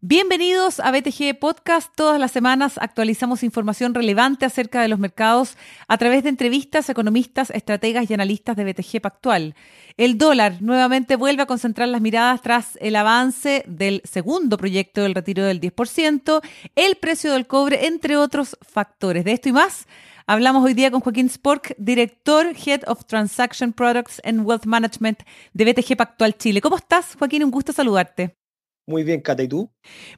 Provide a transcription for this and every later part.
Bienvenidos a BTG Podcast. Todas las semanas actualizamos información relevante acerca de los mercados a través de entrevistas economistas, estrategas y analistas de BTG Pactual. El dólar nuevamente vuelve a concentrar las miradas tras el avance del segundo proyecto del retiro del 10%, el precio del cobre, entre otros factores. De esto y más Hablamos hoy día con Joaquín Spork, director Head of Transaction Products and Wealth Management de BTG Pactual Chile. ¿Cómo estás, Joaquín? Un gusto saludarte. Muy bien, Cata, ¿y tú?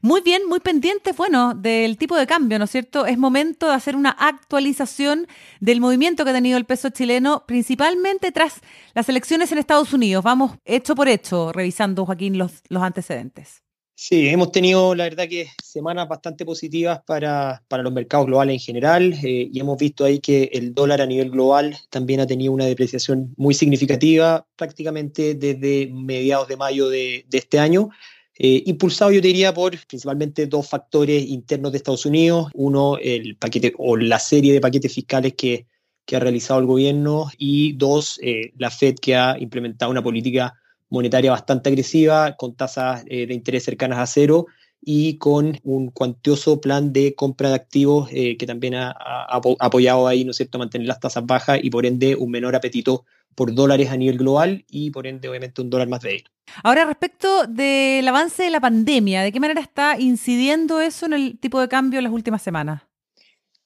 Muy bien, muy pendiente, bueno, del tipo de cambio, ¿no es cierto? Es momento de hacer una actualización del movimiento que ha tenido el peso chileno, principalmente tras las elecciones en Estados Unidos. Vamos hecho por hecho, revisando, Joaquín, los, los antecedentes. Sí, hemos tenido, la verdad, que semanas bastante positivas para, para los mercados globales en general eh, y hemos visto ahí que el dólar a nivel global también ha tenido una depreciación muy significativa prácticamente desde mediados de mayo de, de este año. Eh, impulsado, yo diría, por principalmente dos factores internos de Estados Unidos. Uno, el paquete o la serie de paquetes fiscales que, que ha realizado el gobierno y dos, eh, la Fed que ha implementado una política monetaria bastante agresiva con tasas eh, de interés cercanas a cero y con un cuantioso plan de compra de activos que también ha, ha, apoyado ahí, ¿no es cierto?, mantener las tasas bajas y por ende un menor apetito por dólares a nivel global y por ende obviamente un dólar más débil. Ahora, respecto del avance de la pandemia, ¿de qué manera está incidiendo eso en el tipo de cambio en las últimas semanas?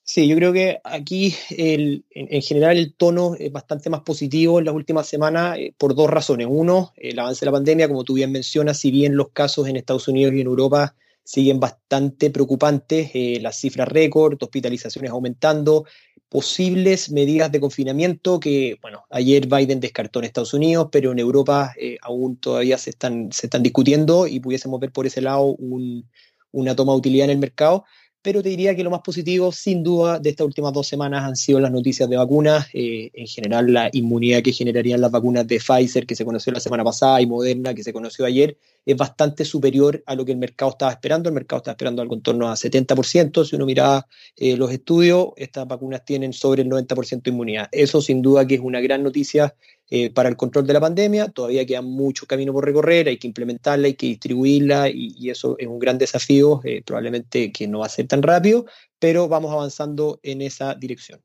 Sí, yo creo que aquí el, en, general el tono es bastante más positivo en las últimas semanas eh, por dos razones. Uno, el avance de la pandemia, como tú bien mencionas, si bien los casos en Estados Unidos y en Europa siguen bastante preocupantes, eh, las cifras récord, hospitalizaciones aumentando, posibles medidas de confinamiento que, bueno, ayer Biden descartó en Estados Unidos, pero en Europa eh, aún todavía se están, se están discutiendo y pudiésemos ver por ese lado un, una toma de utilidad en el mercado pero te diría que lo más positivo, sin duda, de estas últimas dos semanas han sido las noticias de vacunas, eh, en general la inmunidad que generarían las vacunas de Pfizer, que se conoció la semana pasada, y Moderna, que se conoció ayer, es bastante superior a lo que el mercado estaba esperando. El mercado estaba esperando algo en torno a 70%. Si uno mira eh, los estudios, estas vacunas tienen sobre el 90% de inmunidad. Eso sin duda que es una gran noticia eh, para el control de la pandemia. Todavía queda mucho camino por recorrer, hay que implementarla, hay que distribuirla y, eso es un gran desafío, eh, probablemente que no va a ser tan rápido, pero vamos avanzando en esa dirección.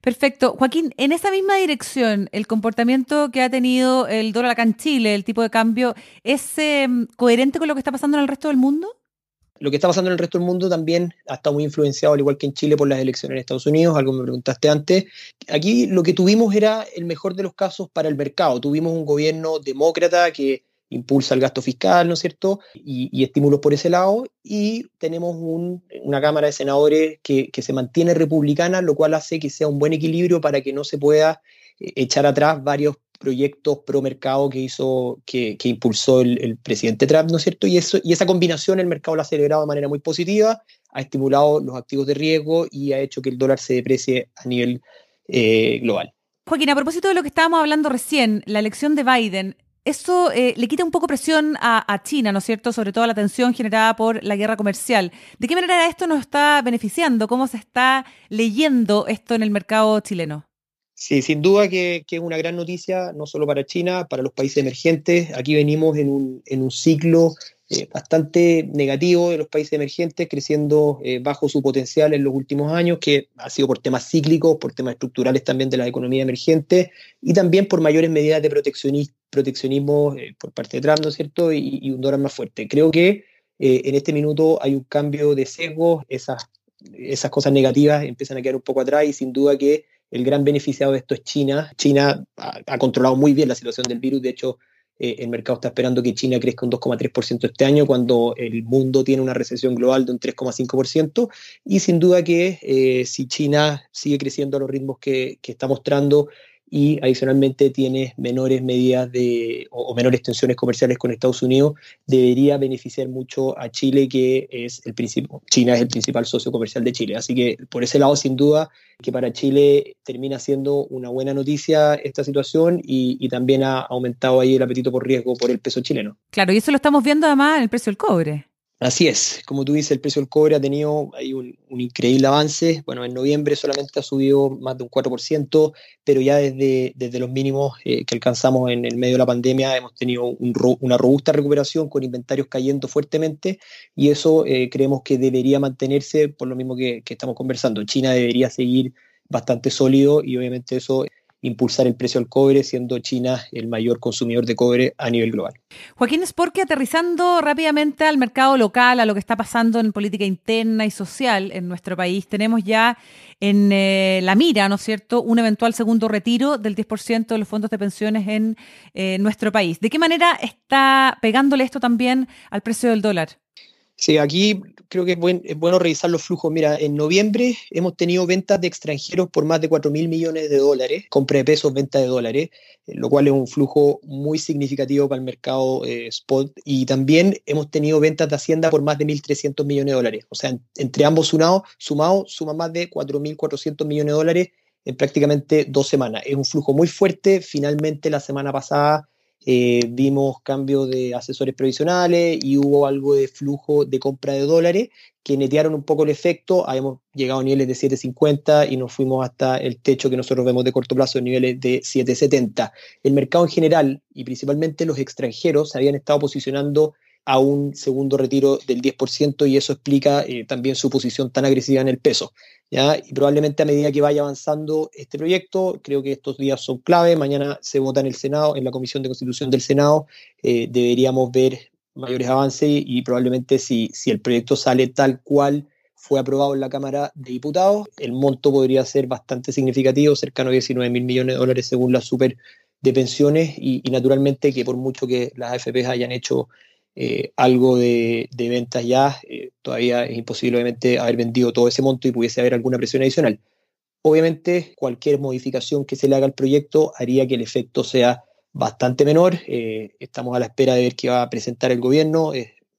Perfecto. Joaquín, en esa misma dirección, el comportamiento que ha tenido el dólar acá en Chile, el tipo de cambio, ¿es em, coherente con lo que está pasando en el resto del mundo? Lo que está pasando en el resto del mundo también ha estado muy influenciado, al igual que en Chile, por las elecciones en Estados Unidos, algo me preguntaste antes. Aquí lo que tuvimos era el mejor de los casos para el mercado. Tuvimos un gobierno demócrata que impulsa el gasto fiscal, ¿no es cierto? Y, estímulos por ese lado. Y tenemos una Cámara de Senadores que, se mantiene republicana, lo cual hace que sea un buen equilibrio para que no se pueda eh, echar atrás varios proyectos pro mercado que hizo, que, impulsó el, presidente Trump, ¿no es cierto? Y, eso, y esa combinación el mercado la ha celebrado de manera muy positiva, ha estimulado los activos de riesgo y ha hecho que el dólar se deprecie a nivel eh, global. Joaquín, a propósito de lo que estábamos hablando recién, la elección de Biden, eso eh, le quita un poco presión a, China, ¿no es cierto? Sobre todo la tensión generada por la guerra comercial. ¿De qué manera esto nos está beneficiando? ¿Cómo se está leyendo esto en el mercado chileno? Sí, sin duda que, es una gran noticia, no solo para China, para los países emergentes. Aquí venimos en un, en un ciclo eh, bastante negativo de los países emergentes, creciendo eh, bajo su potencial en los últimos años, que ha sido por temas cíclicos, por temas estructurales también de la economía emergente y también por mayores medidas de proteccionismo eh, por parte de Trump, ¿no es cierto? Y, un dólar más fuerte. Creo que en este minuto hay un cambio de sesgo, esas, esas cosas negativas empiezan a quedar un poco atrás y sin duda que el gran beneficiado de esto es China. China ha controlado muy bien la situación del virus, de hecho eh, el mercado está esperando que China crezca un 2,3% este año, cuando el mundo tiene una recesión global de un 3,5%. Y sin duda que eh, si China sigue creciendo a los ritmos que, que está mostrando, y adicionalmente tiene menores medidas de, o, menores tensiones comerciales con Estados Unidos, debería beneficiar mucho a Chile, que es el principal, China es el principal socio comercial de Chile. Así que por ese lado, sin duda, que para Chile termina siendo una buena noticia esta situación y, y también ha aumentado ahí el apetito por riesgo por el peso chileno. Claro, y eso lo estamos viendo además en el precio del cobre. Así es, como tú dices, el precio del cobre ha tenido ahí un, increíble avance. Bueno, en noviembre solamente ha subido más de un 4%, pero ya desde, desde los mínimos eh, que alcanzamos en el medio de la pandemia hemos tenido una robusta recuperación con inventarios cayendo fuertemente y eso eh, creemos que debería mantenerse por lo mismo que, que estamos conversando. China debería seguir bastante sólido y obviamente eso impulsar el precio del cobre, siendo China el mayor consumidor de cobre a nivel global. Joaquín Sporque, aterrizando rápidamente al mercado local, a lo que está pasando en política interna y social en nuestro país, tenemos ya en eh, la mira, ¿no es cierto?, un eventual segundo retiro del 10% de los fondos de pensiones en eh, nuestro país. ¿De qué manera está pegándole esto también al precio del dólar? Sí, aquí creo que es, bueno revisar los flujos. Mira, en noviembre hemos tenido ventas de extranjeros por más de 4 mil millones de dólares, compra de pesos, venta de dólares, eh, lo cual es un flujo muy significativo para el mercado eh, spot. Y también hemos tenido ventas de Hacienda por más de 1.300 millones de dólares. O sea, entre ambos sumados, sumado, suma más de 4.400 millones de dólares en prácticamente dos semanas. Es un flujo muy fuerte. Finalmente, la semana pasada eh, vimos cambio de asesores provisionales y hubo algo de flujo de compra de dólares que netearon un poco el efecto. Habíamos llegado a niveles de 7.50 y nos fuimos hasta el techo que nosotros vemos de corto plazo, niveles de 7.70. El mercado en general y principalmente los extranjeros se habían estado posicionando a un segundo retiro del 10% y eso explica eh, también su posición tan agresiva en el peso. ¿ya? Y probablemente a medida que vaya avanzando este proyecto, creo que estos días son clave, mañana se vota en el Senado, en la Comisión de Constitución del Senado, eh, deberíamos ver mayores avances y, probablemente si, si el proyecto sale tal cual fue aprobado en la Cámara de Diputados, el monto podría ser bastante significativo, cercano a 19 mil millones de dólares según la super de pensiones y, y naturalmente que por mucho que las AFPs hayan hecho eh, algo de, ventas ya, eh, todavía es imposible obviamente haber vendido todo ese monto y pudiese haber alguna presión adicional. Obviamente cualquier modificación que se le haga al proyecto haría que el efecto sea bastante menor. Eh, estamos a la espera de ver qué va a presentar el gobierno.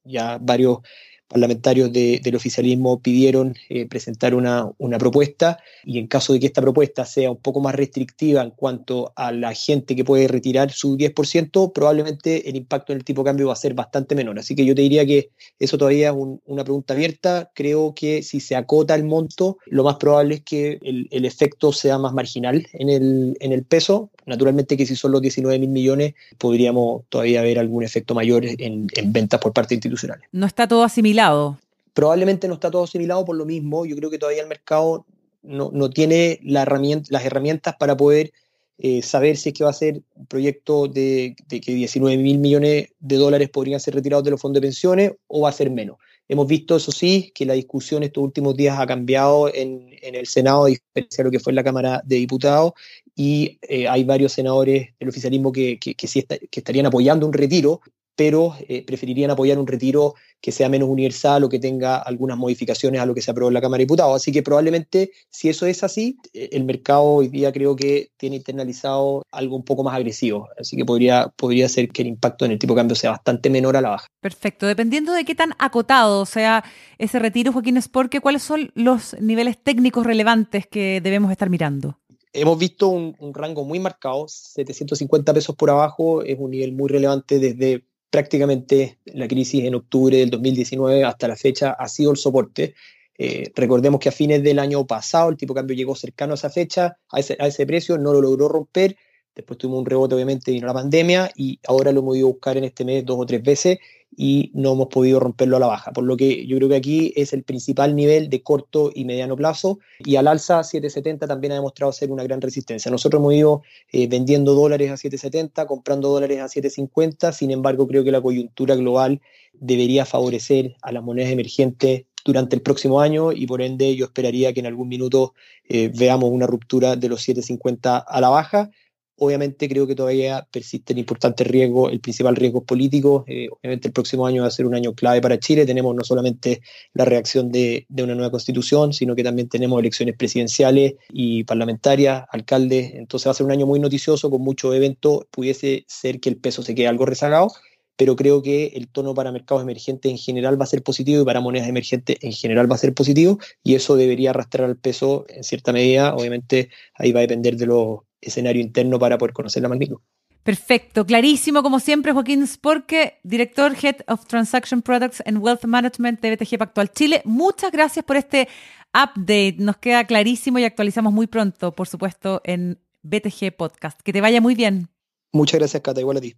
ya varios parlamentarios del oficialismo pidieron eh, presentar una, una, propuesta y en caso de que esta propuesta sea un poco más restrictiva en cuanto a la gente que puede retirar su 10%, probablemente el impacto en el tipo de cambio va a ser bastante menor. Así que yo te diría que eso todavía es una pregunta abierta. Creo que si se acota el monto, lo más probable es que el, el efecto sea más marginal en el, en el peso. Naturalmente que si son los 19 mil millones, podríamos todavía ver algún efecto mayor en, en ventas por parte institucional. No está todo asimilado Probablemente no está todo asimilado por lo mismo. Yo creo que todavía el mercado no, tiene las herramientas para poder eh, saber si es que va a ser un proyecto de, que 19 mil millones de dólares podrían ser retirados de los fondos de pensiones o va a ser menos. Hemos visto, eso sí, que la discusión estos últimos días ha cambiado en, el Senado, a diferencia de lo que fue en la Cámara de Diputados, y eh, hay varios senadores del oficialismo que, sí que estarían apoyando un retiro, pero eh, preferirían apoyar un retiro que sea menos universal o que tenga algunas modificaciones a lo que se aprobó en la Cámara de Diputados. Así que probablemente, si eso es así, eh, el mercado hoy día creo que tiene internalizado algo un poco más agresivo. Así que podría, podría ser que el impacto en el tipo de cambio sea bastante menor a la baja. Perfecto. Dependiendo de qué tan acotado sea ese retiro, Joaquín Esporque, ¿cuáles son los niveles técnicos relevantes que debemos estar mirando? hemos visto un, un, rango muy marcado, 750 pesos por abajo es un nivel muy relevante desde prácticamente la crisis en octubre del 2019 hasta la fecha ha sido el soporte. Eh, recordemos que a fines del año pasado el tipo de cambio llegó cercano a esa fecha, a ese, a ese precio, no lo logró romper. Después tuvimos un rebote, obviamente, vino la pandemia y ahora lo hemos ido a buscar en este mes dos o tres veces y no hemos podido romperlo a la baja. Por lo que yo creo que aquí es el principal nivel de corto y mediano plazo y al alza 770 también ha demostrado ser una gran resistencia. Nosotros hemos ido eh, vendiendo dólares a 770, comprando dólares a 750, sin embargo creo que la coyuntura global debería favorecer a las monedas emergentes durante el próximo año y por ende yo esperaría que en algún minuto eh, veamos una ruptura de los 750 a la baja Obviamente creo que todavía persiste el importante riesgo, el principal riesgo político. Eh, obviamente el próximo año va a ser un año clave para Chile. Tenemos no solamente la reacción de, una nueva constitución, sino que también tenemos elecciones presidenciales y parlamentarias, alcaldes. Entonces va a ser un año muy noticioso, con muchos eventos. Pudiese ser que el peso se quede algo rezagado, pero creo que el tono para mercados emergentes en general va a ser positivo y para monedas emergentes en general va a ser positivo y eso debería arrastrar al peso en cierta medida. Obviamente ahí va a depender de los escenario interno para poder conocer la magnitud. Perfecto, clarísimo como siempre, Joaquín Sporque, director Head of Transaction Products and Wealth Management de BTG Pactual Chile. Muchas gracias por este update, nos queda clarísimo y actualizamos muy pronto, por supuesto, en BTG Podcast. Que te vaya muy bien. Muchas gracias, Cata, igual a ti.